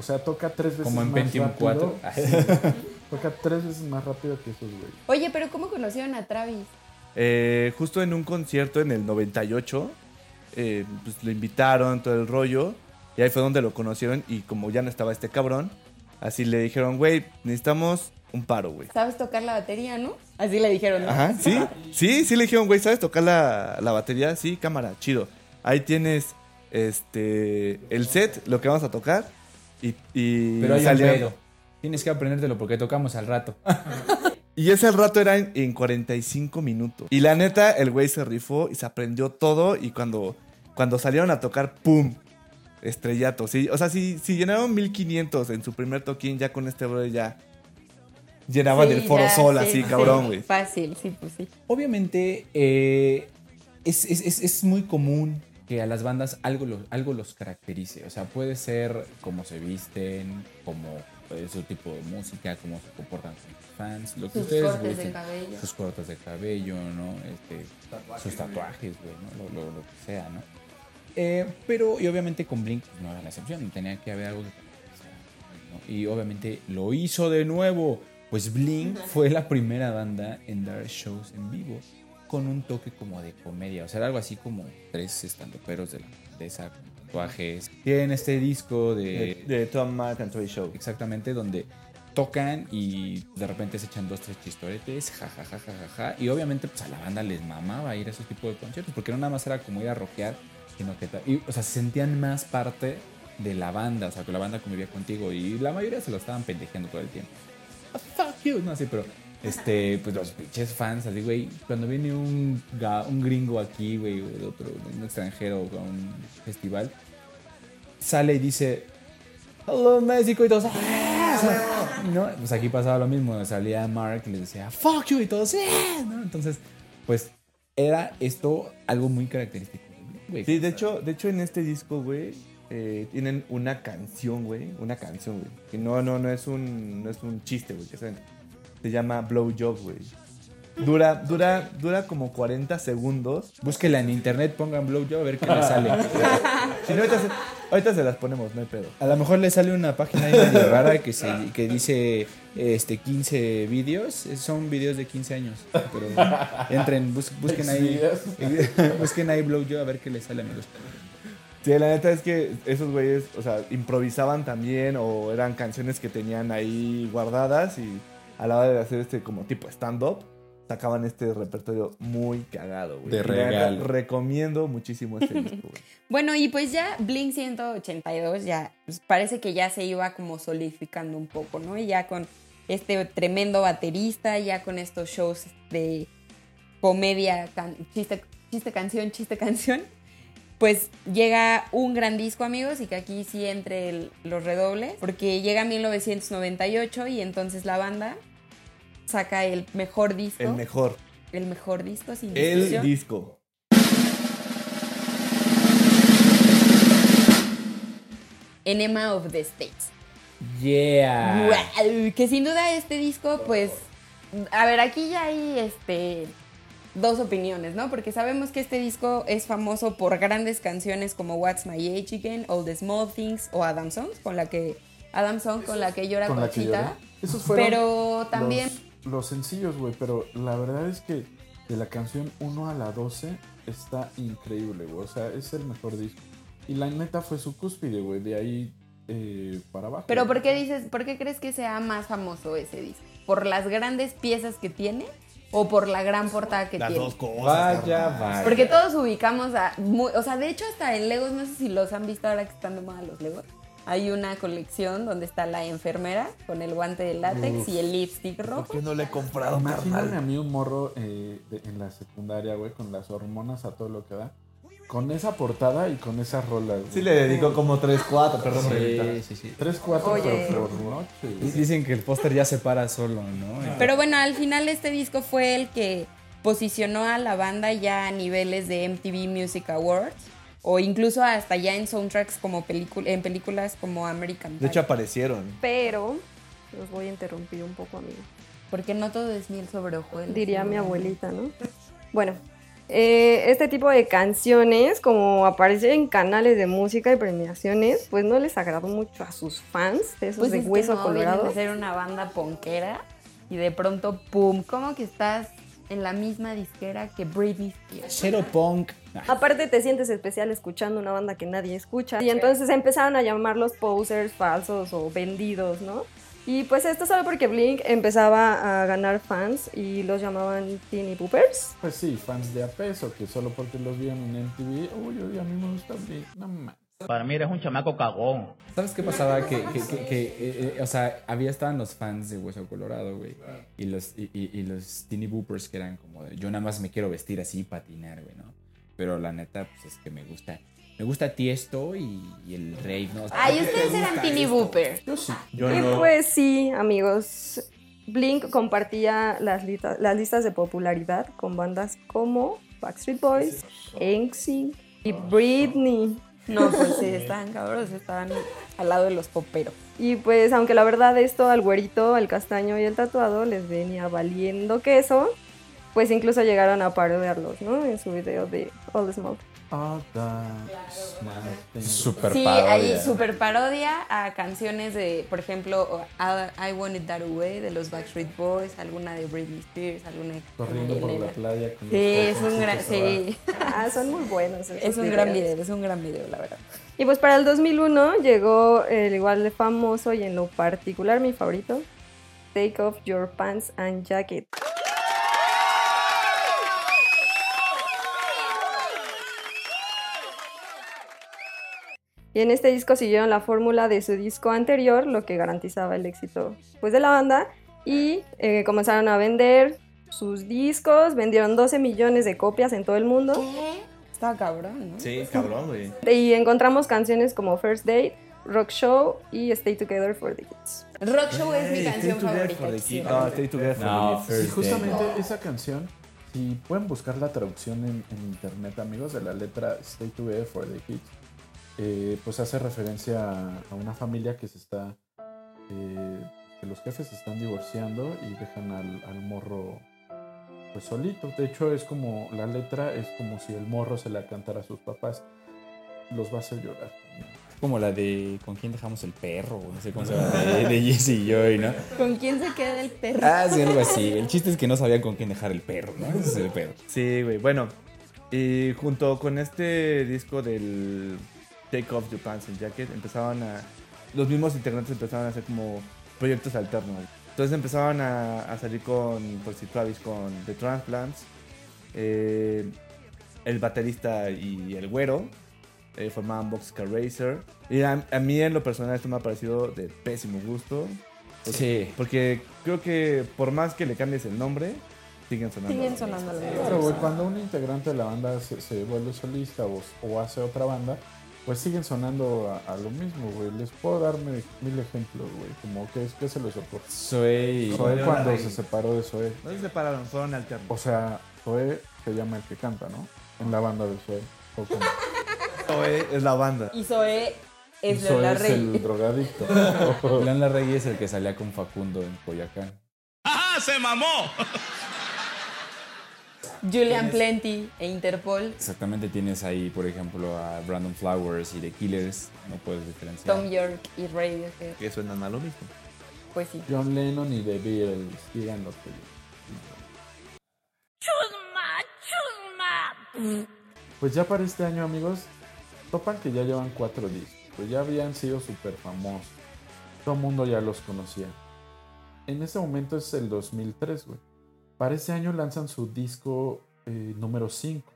O sea, toca tres veces Como en más Pentium rápido. 4. [laughs] Sí, toca tres veces más rápido que esos, güey. Oye, pero ¿cómo conocieron a Travis? Eh, justo en un concierto en el 98, eh, pues lo invitaron, todo el rollo. Y ahí fue donde lo conocieron. Y como ya no estaba este cabrón, así le dijeron, güey, necesitamos un paro, güey. ¿Sabes tocar la batería, no? Así le dijeron, ¿no? Ajá, sí, [laughs] sí, sí le dijeron, güey, ¿sabes tocar la, la batería? Sí, cámara, chido. Ahí tienes este el set, lo que vamos a tocar. Y, y Pero hay un salían- pedo. Tienes que aprendértelo porque tocamos al rato. [laughs] Y ese rato era en, en 45 minutos. Y la neta, el güey se rifó y se aprendió todo. Y cuando, cuando salieron a tocar, ¡pum! Estrellato. Sí, o sea, si, si llenaron 1500 en su primer toquín, ya con este brother ya llenaban Sí, el foro ya, sol, sí, así, sí. cabrón, güey. Fácil, sí, pues sí. Obviamente, eh, es, es- es- es muy común que a las bandas algo, lo- algo los caracterice. O sea, puede ser cómo se visten, como eh, su tipo de música, cómo se comportan con sus fans, lo que Sus ustedes cortes de gusten. cabello. Sus cortes de cabello, ¿no? Este, sus tatuajes, güey, ¿no? Lo, lo- lo que sea, ¿no? Eh, pero, y obviamente con Blink pues, no era la excepción, tenía que haber algo que ¿no? Y obviamente lo hizo de nuevo. Pues Blink [laughs] fue la primera banda en dar shows en vivo con un toque como de comedia. O sea, era algo así como tres estandoperos de, la, de esa tatuajes. Tienen este disco de, De, de Tom Mark and Troy Show. exactamente donde tocan y de repente se echan dos, tres chistoretes, ja, ja, ja, ja, ja, ja. Y obviamente pues a la banda les mamaba ir a esos tipos de conciertos, porque no nada más era como ir a rockear, sino que, y, o sea, se sentían más parte de la banda, o sea, que la banda convivía contigo y la mayoría se lo estaban pendejeando todo el tiempo. Ah, fuck you, no así, pero este, pues los pinches fans, así, güey, cuando viene un, un gringo aquí, güey, o de otro, un extranjero a un festival, sale y dice, Hello México y todos, "Ah", no, pues aquí pasaba lo mismo, salía Mark y les decía, fuck you y todos, "Ah", ¿no? Entonces, pues era esto algo muy característico. güey. Sí, de hecho, de hecho en este disco, güey, eh, tienen una canción, güey, una canción, güey. Que no, no, no es un, no es un chiste, güey. que saben. Se llama Blow Job, güey. Dura, dura, dura como 40 segundos. Búsquela en internet, pongan blowjob a ver qué le sale. [laughs] Si no, ahorita se, ahorita se las ponemos, no hay pedo. A lo mejor le sale una página ahí medio rara que, se, que dice este 15 vídeos. Son vídeos de 15 años. Pero entren, bus- busquen ahí. [laughs] busquen ahí blowjob a ver qué le sale, amigos. Sí, la neta es que esos güeyes, o sea, improvisaban también o eran canciones que tenían ahí guardadas y a la hora de hacer este como tipo stand-up, sacaban este repertorio muy cagado, güey. De regalo. recomiendo muchísimo este [laughs] disco, güey. Bueno, y pues ya Blink 182 ya pues, parece que ya se iba como solidificando un poco, ¿no? Y ya con este tremendo baterista, ya con estos shows de comedia, can- chiste, chiste canción, chiste canción, pues llega un gran disco, amigos, y que aquí sí entre el- los redobles, porque llega 1998 y entonces la banda saca el mejor disco, El mejor. el mejor disco sin El disco. Enema of the States. Yeah. Que sin duda este disco, pues, a ver, aquí ya hay este dos opiniones, ¿no? Porque sabemos que este disco es famoso por grandes canciones como What's My Age Again, All the Small Things o Adam Songs, con la que Adam Song con la que llora Con la que Conchita. lloré. Esos fueron Pero también los, los sencillos, güey. Pero la verdad es que de la canción 1 a la 12 está increíble, güey. O sea, es el mejor disco. Y la neta fue su cúspide, güey. De ahí eh, para abajo. Pero ¿por qué dices, por qué crees que sea más famoso ese disco? ¿Por las grandes piezas que tiene o por la gran portada que Las tiene? dos cosas. Vaya, vaya. Porque todos ubicamos a. muy- o sea, de hecho, hasta en Legos, no sé si los han visto ahora que están de moda los Legos. Hay una colección donde está la enfermera con el guante de látex y el lipstick ¿Por rojo. qué no le he comprado, Imagíname carnal? a mí un morro eh, de- en la secundaria, güey, con las hormonas a todo lo que da. Con esa portada y con esas rolas. güey. Sí le dedico como 3, 4, perdón. Sí, sí, sí. Tres, cuatro Oye. pero por noche. Güey. Dicen que el póster ya se para solo, ¿no? Pero bueno, al final este disco fue el que posicionó a la banda ya a niveles de MTV Music Awards o incluso hasta ya en soundtracks como película, en películas como American Pie. De hecho aparecieron. Pero los voy a interrumpir un poco, amigo. porque no todo es miel sobre hojuelas. Diría mi abuelita, ¿no? Bueno, eh, este tipo de canciones, como aparecer en canales de música y premiaciones, pues no les agradó mucho a sus fans, de esos Pues de es que hueso no, colorado. de ser una banda ponquera y de pronto, ¡pum! ¿Cómo que estás en la misma disquera que Britney Spears? Cero punk. Aparte te sientes especial escuchando una banda que nadie escucha. Y entonces empezaron a llamarlos posers falsos o vendidos, ¿no? Y pues esto solo porque Blink empezaba a ganar fans y los llamaban teeny boopers. Pues sí, fans de a peso, que solo porque los vieron en MTV, uy, uy, a mí me gusta Blink, no mames. Para mí eres un chamaco cagón. ¿Sabes qué pasaba? Que, que, que, que, eh, eh, o sea, había estaban los fans de Hueso Colorado, güey. Y los, y, y- y los teeny boopers que eran como de, yo nada más me quiero vestir así y patinar, güey, ¿no? Pero la neta, pues es que me gusta. Me gusta Tiesto y, y el rave, ¿no? O sea, Ay, ¿por qué te ustedes eran Teeny? Booper. Yo sí. Yo y no. pues sí, amigos. Blink compartía las, lista- las listas de popularidad con bandas como Backstreet Boys, NSYNC y Britney. No, pues sí, estaban cabros, estaban al lado de los poperos. Y pues aunque la verdad esto al güerito, al castaño y el tatuado les venía valiendo queso, pues incluso llegaron a parodiarlos, ¿no? En su video de All the Smoke. Super Sí, parodia. hay super parodia a canciones de, por ejemplo, I, I Want It That Way de los Backstreet Boys, alguna de Britney Spears, alguna de Corriendo por la playa. con Sí, es taconcitos un gran, sí, Ah, son muy buenos. esos es un gran videos. video, es un gran video, la verdad. Y pues para el 2001 llegó el igual de famoso y en lo particular mi favorito, Take Off Your Pants and Jacket. Y en este disco siguieron la fórmula de su disco anterior, lo que garantizaba el éxito pues, de la banda. Y eh, comenzaron a vender sus discos, vendieron 12 millones de copias en todo el mundo. ¿Qué? Estaba cabrón, ¿no? Sí, cabrón, güey. Y encontramos canciones como First Date, Rock Show y Stay Together for the Kids. Rock Show es mi Hey, canción Stay Together favorita. for the quisiera. Kids. No, Stay Together for No, the Kids. First Y justamente esa canción, si pueden buscar la traducción en, en internet, amigos, de la letra Stay Together for the Kids, eh, pues hace referencia a, a una familia que se está. eh, que los jefes se están divorciando y dejan al, al morro pues solito. De hecho, es como. La letra es como si el morro se la cantara a sus papás. Los va a hacer llorar. Como la de ¿Con quién dejamos el perro? No sé cómo se llama. De, [laughs] de Jesse y Joy, ¿no? ¿Con quién se queda el perro? Ah, sí, algo así. El chiste es que no sabían con quién dejar el perro, ¿no? Ese es el perro. Sí, güey. Bueno, y junto con este disco del Take Off Your Pants and Jacket, empezaban a. Los mismos integrantes empezaban a hacer como proyectos alternos. Entonces empezaban a, a salir con, por si Travis, con The Transplants, eh, el baterista y el güero. eh, formaban Boxcar Racer. Y a, a mí en lo personal esto me ha parecido de pésimo gusto. Sí. Porque creo que por más que le cambies el nombre, siguen sonando. Siguen sonando Claro, güey, cuando un integrante de la banda se, se vuelve solista o, o hace otra banda, pues siguen sonando a, a lo mismo, güey. Les puedo dar mil, ejemplos, güey. Como que es que se les ocurre. Soy. Leona cuando Rey. se separó de Zoé. No se separaron, fueron O alternos. sea, Zoé se llama el que canta, ¿no? En la banda de Zoé. O como- Zoe es la banda. Y Zoe es Zoé Lola es Rey. el drogadicto. [laughs] León Larregui es el que salía con Facundo en Coyacán. Julian Plenty e Interpol. Exactamente tienes ahí, por ejemplo, a Brandon Flowers y The Killers. No puedes diferenciar. Tom York y Radiohead. Que suenan a lo mismo. Pues sí. John Lennon y The Beatles. Digan lo que Pues ya para este año, amigos, topan que ya llevan cuatro discos. Pues ya habían sido súper famosos. Todo el mundo ya los conocía. En ese momento es el 2003, güey. Para ese año lanzan su disco eh, número 5.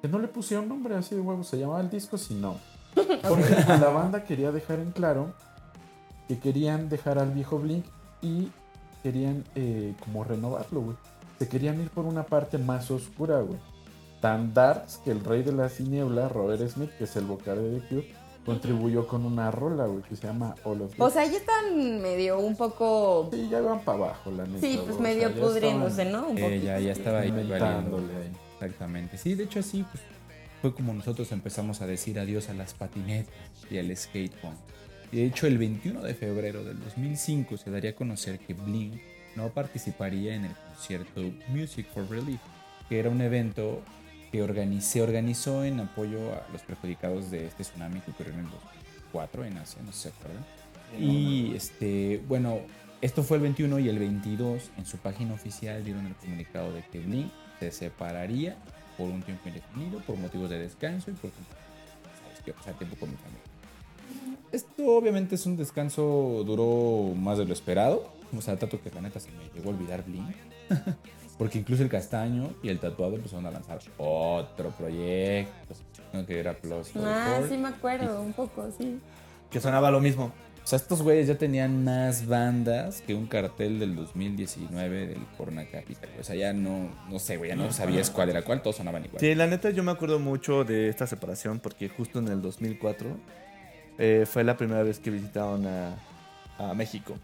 Que no le pusieron nombre así de huevo, se llamaba el disco sin nombre. [laughs] Porque la banda quería dejar en claro que querían dejar al viejo Blink y querían eh, como renovarlo, güey. Se querían ir por una parte más oscura, güey. Tan darks que el rey de las tinieblas, Robert Smith, que es el vocal de The Cure, contribuyó con una rola, güey, que se llama All of. O sea, ya están medio un poco. sí, ya van para abajo, la neta. Sí, pues o medio sea, pudriéndose, estaban- ¿no? Un Eh, ya, ya estaba ahí. Exactamente. Sí, de hecho así pues, fue como nosotros empezamos a decir adiós a las patinetas y al skatepunk. Y de hecho el 21 de febrero del 2005 se daría a conocer que Blink no participaría en el concierto Music for Relief, que era un evento que se organizó en apoyo a los perjudicados de este tsunami que ocurrió en el 2004 en Asia, no sé si se acuerdan. Y este, bueno, esto fue el 21 y el 22 en su página oficial dieron el comunicado de que Blink se separaría por un tiempo indefinido por motivos de descanso y por sabes que pasar tiempo con mi familia. Esto obviamente es un descanso duró más de lo esperado, o sea, tanto que la neta se me llegó a olvidar Blink. [laughs] Porque incluso el castaño y el tatuado empezaron a lanzar otro proyecto, ¿no? que era Plus Ah, sí me acuerdo, un poco, sí. Que sonaba lo mismo. O sea, estos güeyes ya tenían más bandas que un cartel del 2019 del Corona Capital. O sea, ya no, no sé, güey, ya no sabías cuál era cuál, todos sonaban igual. Sí, la neta yo me acuerdo mucho de esta separación porque justo en el 2004 eh, fue la primera vez que visitaron a, a México.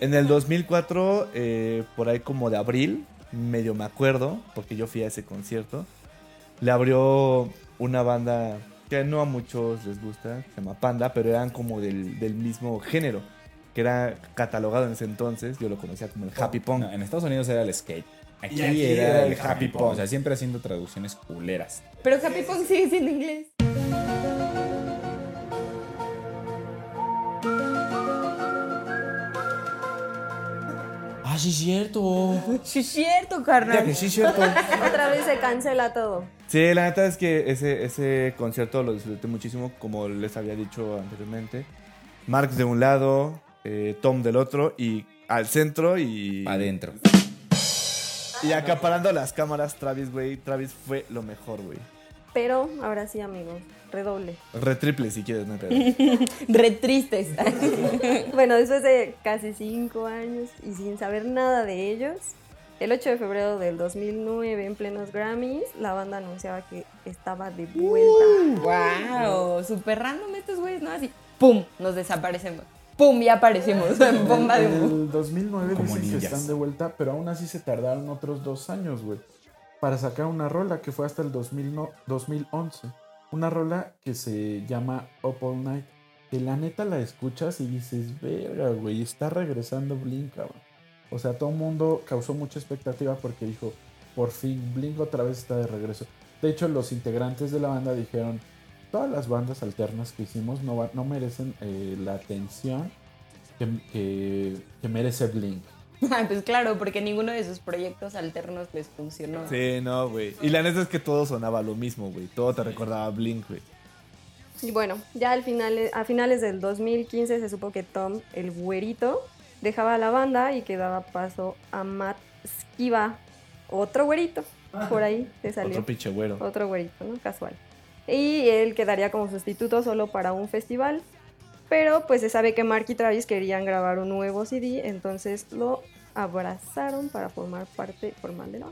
En el 2004, eh, por ahí como de abril, medio me acuerdo, porque yo fui a ese concierto, le abrió una banda que no a muchos les gusta, que se llama Panda, pero eran como del, del mismo género, que era catalogado en ese entonces, yo lo conocía como el Happy Punk. No, en Estados Unidos era el skate. Aquí, era, el happy punk. O sea, siempre haciendo traducciones culeras. Pero Happy Punk sigue siendo inglés. Sí, es cierto. Sí, es cierto, carnal. sí, es cierto. [laughs] Otra vez se cancela todo. Sí, la neta es que ese, ese concierto lo disfruté muchísimo, como les había dicho anteriormente. Marx de un lado, eh, Tom del otro, y al centro y... Adentro. Y acaparando las cámaras, Travis, güey. Travis fue lo mejor, güey. Pero ahora sí, amigos, redoble. Retriple si quieres, no hay pedo. [laughs] Re tristes. [laughs] Bueno, después de casi cinco años y sin saber nada de ellos, el 8 de febrero del 2009, en plenos Grammys, la banda anunciaba que estaba de vuelta. wow, super random estos güeyes, ¿no? Así, pum, nos desaparecemos. Pum, ya aparecimos. Bomba de En humo. el 2009 Como dicen que están de vuelta, pero aún así se tardaron otros dos años, güey, para sacar una rola que fue hasta el 2000 no- 2011. Una rola que se llama Up All Night. Que la neta la escuchas y dices, verga, güey, está regresando Blink, cabrón. O sea, todo el mundo causó mucha expectativa porque dijo, por fin, Blink otra vez está de regreso. De hecho, los integrantes de la banda dijeron, todas las bandas alternas que hicimos no, no merecen eh, la atención que- que merece Blink. Ay, [laughs] pues claro, porque ninguno de sus proyectos alternos les funcionó. Sí, no, güey. Y la neta es que todo sonaba lo mismo, güey. Todo te recordaba a Blink, güey. Y bueno, ya al final, a finales del 2015 se supo que Tom, el güerito, dejaba la banda y que daba paso a Matt Skiba, otro güerito. Por ahí se salió. Otro pinche güero. Otro güerito, ¿no? Casual. Y él quedaría como sustituto solo para un festival. Pero pues se sabe que Mark y Travis querían grabar un nuevo CD, entonces lo abrazaron para formar parte formal de la.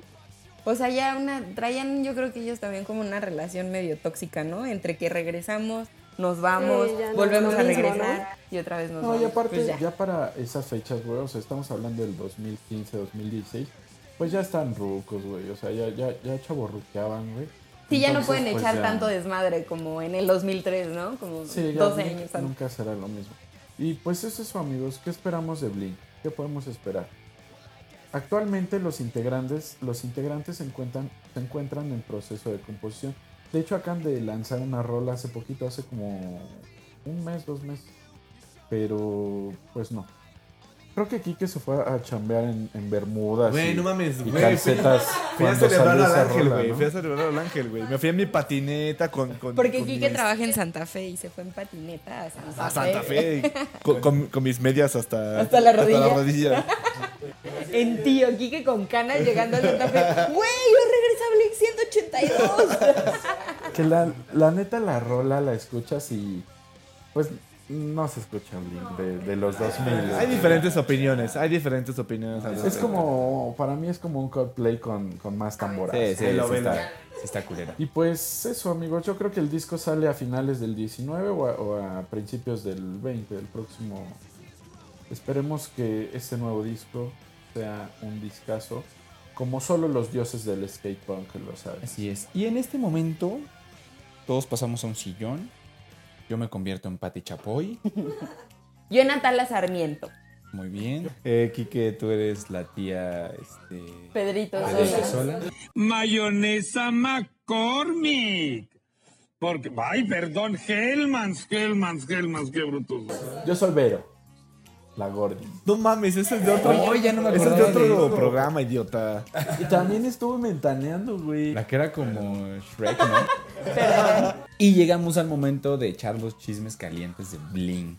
O sea, ya una, traían yo creo que ellos también como una relación medio tóxica, ¿no? Entre que regresamos, nos vamos, Sí, no volvemos a mismo, regresar y otra vez nos No, vamos. y aparte, Pues ya. ya. para esas fechas, güey, o sea, estamos hablando del 2015, 2016, pues ya están rucos, güey, o sea, ya, ya, ya chaborruqueaban, güey. Sí, ya no pueden pues, echar ya- tanto desmadre como en el 2003, ¿no? Como Sí, ya 12 Blink años antes. nunca será lo mismo. Y pues es eso, amigos, ¿qué esperamos de Blink? ¿Qué podemos esperar? Actualmente los integrantes, los integrantes se encuentran, se encuentran en proceso de composición. De hecho, acaban de lanzar una rola hace poquito, hace como un mes, dos meses. Pero, pues no. Creo que Kike se fue a chambear en, en Bermudas. Güey, y- no mames, y güey. calcetas Fui a celebrar al ángel, rola, güey. ¿no? Fui a celebrar al ángel, güey. Me fui en mi patineta con. con Porque con Kike mis- trabaja en Santa Fe y se fue en patineta a Santa, A Santa Fe. [laughs] con, con- con mis medias hasta. Hasta la rodilla. rodilla. En tío, Kike con canas llegando a Santa Fe. ¡Güey, yo regresa a Blink 182! Que la, la neta, la rola la escuchas y. Pues no se escucha Blink de, de los 2000. Hay diferentes opiniones. Hay diferentes opiniones. Es respecto. como. Para mí es como un Coldplay con, con más tamboras. Sí, sí, sí está, sí está culera. Y pues eso, amigos. Yo creo que el disco sale a finales del 19 o a, o a principios del 20, del próximo. Esperemos que este nuevo disco sea un discazo. Como solo los dioses del skate punk lo saben. Así es. Y en este momento, todos pasamos a un sillón. Yo me convierto en Pati Chapoy. [laughs] Yo Natala Sarmiento. Muy bien. Eh, Quique, tú eres la tía este, Pedrito Pedrito Sola. Sola. Mayonesa McCormick. Porque, ay, perdón, Hellmans, Hellmans, Hellmans, qué brutos. Yo soy Vero. La Gordi. No mames, ese es de otro. Oh, ya no me ese es de otro eso. programa, idiota. Y también estuve mentaneando, güey. La que era como Shrek, ¿no? [laughs] y llegamos al momento de echar los chismes calientes de Bling.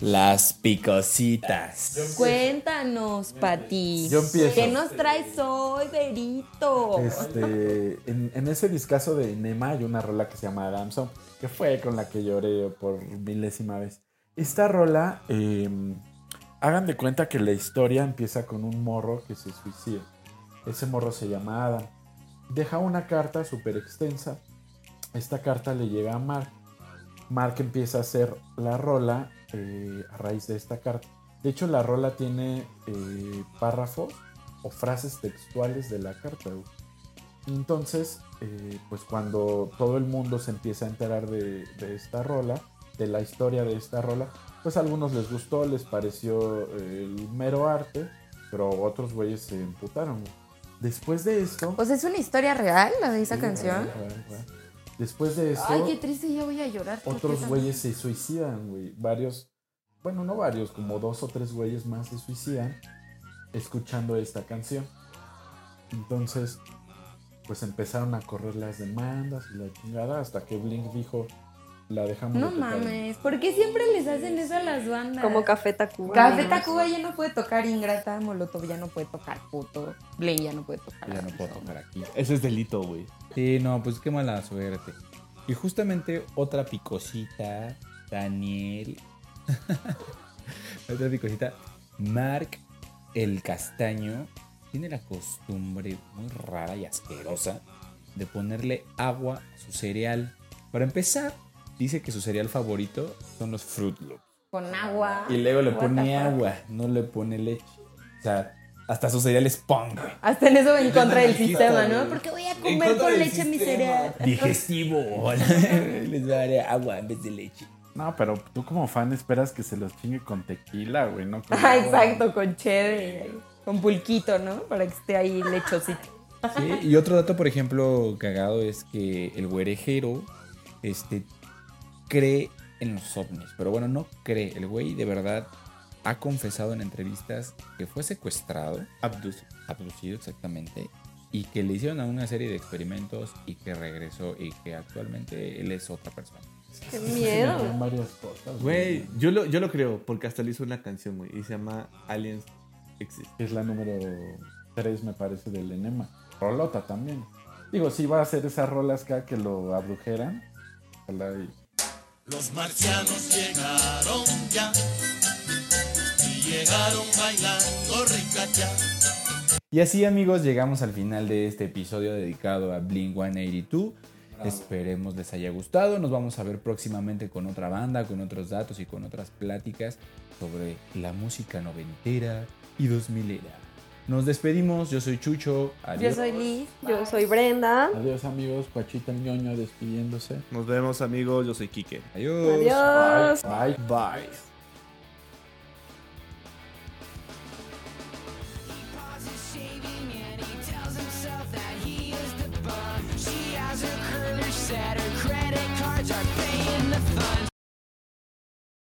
Las picositas. Cuéntanos, Pati. Yo empiezo. ¿Qué nos traes hoy, Verito? Este, en, en ese discazo de Nema hay una rola que se llama Adamson, que fue con la que lloré por milésima vez. Esta rola, eh, hagan de cuenta que la historia empieza con un morro que se suicida. Ese morro se llama Adam. Deja una carta súper extensa. Esta carta le llega a Mark. Mark empieza a hacer la rola eh, a raíz de esta carta. De hecho, la rola tiene eh, párrafos o frases textuales de la carta. Entonces, eh, pues cuando todo el mundo se empieza a enterar de esta rola, de la historia de esta rola, pues a algunos les gustó, les pareció eh, el mero arte, pero otros güeyes se emputaron. Después de esto... Sea, ¿es una historia real la de esa Sí, canción? real, real, real. Después de esto, Ay, qué triste, ya voy a llorar. otros güeyes se suicidan, güey. Varios, bueno, no varios, como dos o tres güeyes más se suicidan escuchando esta canción. Entonces, pues empezaron a correr las demandas y la chingada hasta que Blink dijo, la dejamos No de tocar". mames, ¿por qué siempre les hacen eso a las bandas? Como Café Tacuba. Café Tacuba ya no puede tocar Ingrata, Molotov ya no puede tocar Puto, Blaine ya no puede tocar. Ya no puedo tocar aquí. Ese es delito, güey. Sí, no, pues qué mala suerte. Y justamente otra picosita, Daniel. [laughs] otra picosita, Mark el Castaño tiene la costumbre muy rara y asquerosa de ponerle agua a su cereal. Para empezar, dice que su cereal favorito son los Fruit Loops. Con agua. Y luego le pone agua, no le pone leche. O sea, hasta su cereal es pong, güey. Hasta en eso en contra del sistema, ¿no? Porque voy a comer con leche mi cereal. Digestivo. [laughs] Les va a dar agua en vez de leche. No, pero tú como fan esperas que se los chingue con tequila, güey, no con [laughs] Ah, agua. exacto, con cheddar, con pulquito, ¿no? Para que esté ahí lechosito. Sí, y otro dato, por ejemplo, cagado es que el güerejero este, cree en los ovnis. Pero bueno, no cree. El güey de verdad ha confesado en entrevistas que fue secuestrado, abducido, abducido exactamente, y que le hicieron a una serie de experimentos y que regresó y que actualmente él es otra persona. Qué miedo. varias cosas. Güey, yo lo, yo lo creo, porque hasta le hizo una canción, güey, y se llama Aliens Exist. Es la número 3, me parece, del Enema. Rolota también. Digo, si va a hacer esas rolas acá que lo abrujeran. ojalá y- Los marcianos llegaron ya y llegaron bailando ricachá. Y así amigos llegamos al final de este episodio dedicado a Blink 182. Esperemos les haya gustado. Nos vamos a ver próximamente con otra banda, con otros datos y con otras pláticas sobre la música noventera y dos milera. Nos despedimos. Yo soy Chucho. Yo Adiós. soy Liz. Yo soy Brenda. Adiós amigos, Pachita ñoño despidiéndose. Nos vemos, amigos. Yo soy Quique. Adiós. Adiós. Bye. Bye.